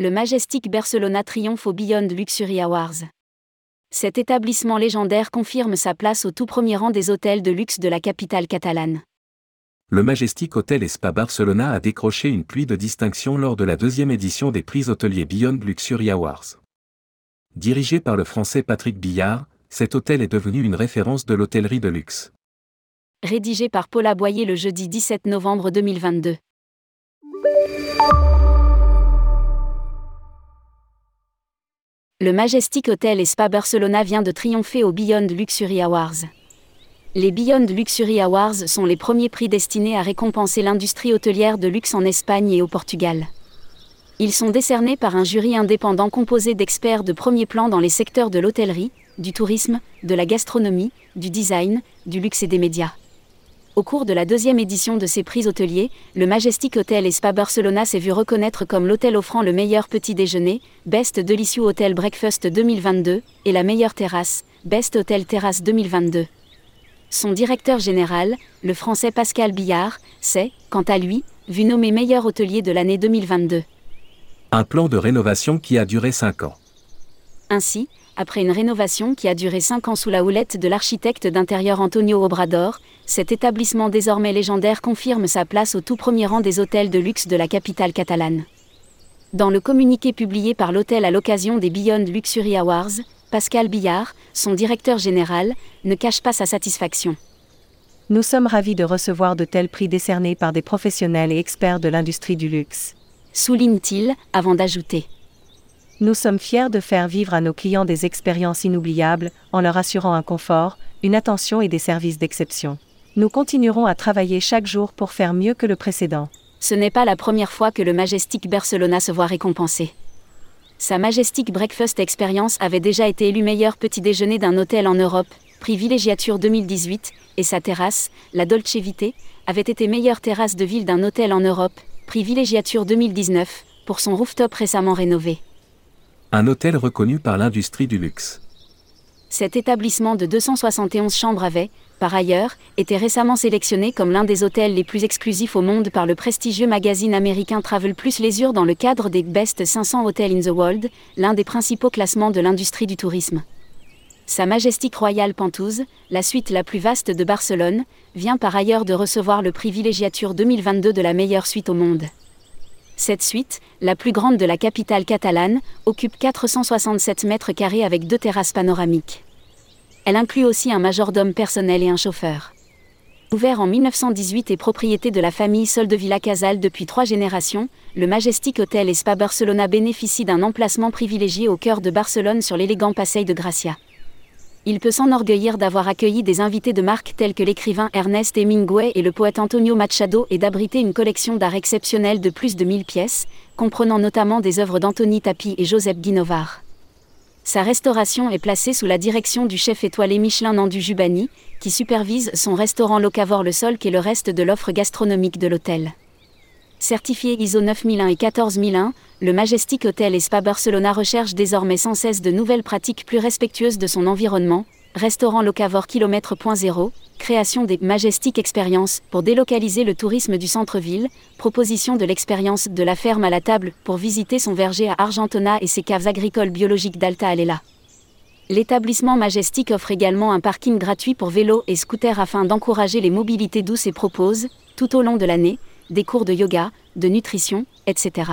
le Majestic Barcelona triomphe au Beyond Luxury Awards. Cet établissement légendaire confirme sa place au tout premier rang des hôtels de luxe de la capitale catalane. Le Majestic Hotel et Spa Barcelona a décroché une pluie de distinctions lors de la deuxième édition des prix hôteliers Beyond Luxury Awards. Dirigé par le français Patrick Billard, cet hôtel est devenu une référence de l'hôtellerie de luxe. Rédigé par Paula Boyer le jeudi 17 novembre 2022. Le Majestic Hotel et Spa Barcelona vient de triompher au Beyond Luxury Awards. Les Beyond Luxury Awards sont les premiers prix destinés à récompenser l'industrie hôtelière de luxe en Espagne et au Portugal. Ils sont décernés par un jury indépendant composé d'experts de premier plan dans les secteurs de l'hôtellerie, du tourisme, de la gastronomie, du design, du luxe et des médias. Au cours de la deuxième édition de ces prix hôteliers, le Majestic Hotel et Spa Barcelona s'est vu reconnaître comme l'hôtel offrant le meilleur petit déjeuner, Best Delicious Hotel Breakfast 2022, et la meilleure terrasse, Best Hotel Terrasse 2022. Son directeur général, le français Pascal Billard, s'est, quant à lui, vu nommé meilleur hôtelier de l'année 2022. Un plan de rénovation qui a duré 5 ans. Ainsi, après une rénovation qui a duré 5 ans sous la houlette de l'architecte d'intérieur Antonio Obrador, cet établissement désormais légendaire confirme sa place au tout premier rang des hôtels de luxe de la capitale catalane. Dans le communiqué publié par l'hôtel à l'occasion des Beyond Luxury Awards, Pascal Billard, son directeur général, ne cache pas sa satisfaction. Nous sommes ravis de recevoir de tels prix décernés par des professionnels et experts de l'industrie du luxe. Souligne-t-il, avant d'ajouter. Nous sommes fiers de faire vivre à nos clients des expériences inoubliables, en leur assurant un confort, une attention et des services d'exception. Nous continuerons à travailler chaque jour pour faire mieux que le précédent. Ce n'est pas la première fois que le Majestic Barcelona se voit récompensé. Sa Majestic Breakfast Experience avait déjà été élu meilleur petit déjeuner d'un hôtel en Europe, prix Villégiature 2018, et sa terrasse, la Dolce Vite, avait été meilleure terrasse de ville d'un hôtel en Europe, prix Villégiature 2019, pour son rooftop récemment rénové un hôtel reconnu par l'industrie du luxe. Cet établissement de 271 chambres avait, par ailleurs, été récemment sélectionné comme l'un des hôtels les plus exclusifs au monde par le prestigieux magazine américain Travel Plus Leisure dans le cadre des Best 500 Hotels in the World, l'un des principaux classements de l'industrie du tourisme. Sa Majestic Royal Penthouse, la suite la plus vaste de Barcelone, vient par ailleurs de recevoir le prix Villégiature 2022 de la meilleure suite au monde. Cette suite, la plus grande de la capitale catalane, occupe 467 mètres carrés avec deux terrasses panoramiques. Elle inclut aussi un majordome personnel et un chauffeur. Ouvert en 1918 et propriété de la famille Soldevilla Casal depuis trois générations, le Majestic Hotel et Spa Barcelona bénéficie d'un emplacement privilégié au cœur de Barcelone sur l'élégant Passeig de Gracia il peut s'enorgueillir d'avoir accueilli des invités de marque tels que l'écrivain Ernest Hemingway et le poète Antonio Machado et d'abriter une collection d'art exceptionnelle de plus de 1000 pièces, comprenant notamment des œuvres d'Anthony Tapi et Joseph Guinovar. Sa restauration est placée sous la direction du chef étoilé Michelin Nandu Jubani, qui supervise son restaurant Locavor Le Sol et le reste de l'offre gastronomique de l'hôtel. Certifié ISO 9001 et 14001, le Majestic Hotel et Spa Barcelona recherche désormais sans cesse de nouvelles pratiques plus respectueuses de son environnement, restaurant locavore kilomètre.0, création des Majestic Experience pour délocaliser le tourisme du centre-ville, proposition de l'expérience de la ferme à la table pour visiter son verger à Argentona et ses caves agricoles biologiques d'Alta Alela. L'établissement Majestic offre également un parking gratuit pour vélos et scooters afin d'encourager les mobilités douces et propose, tout au long de l'année, des cours de yoga, de nutrition, etc.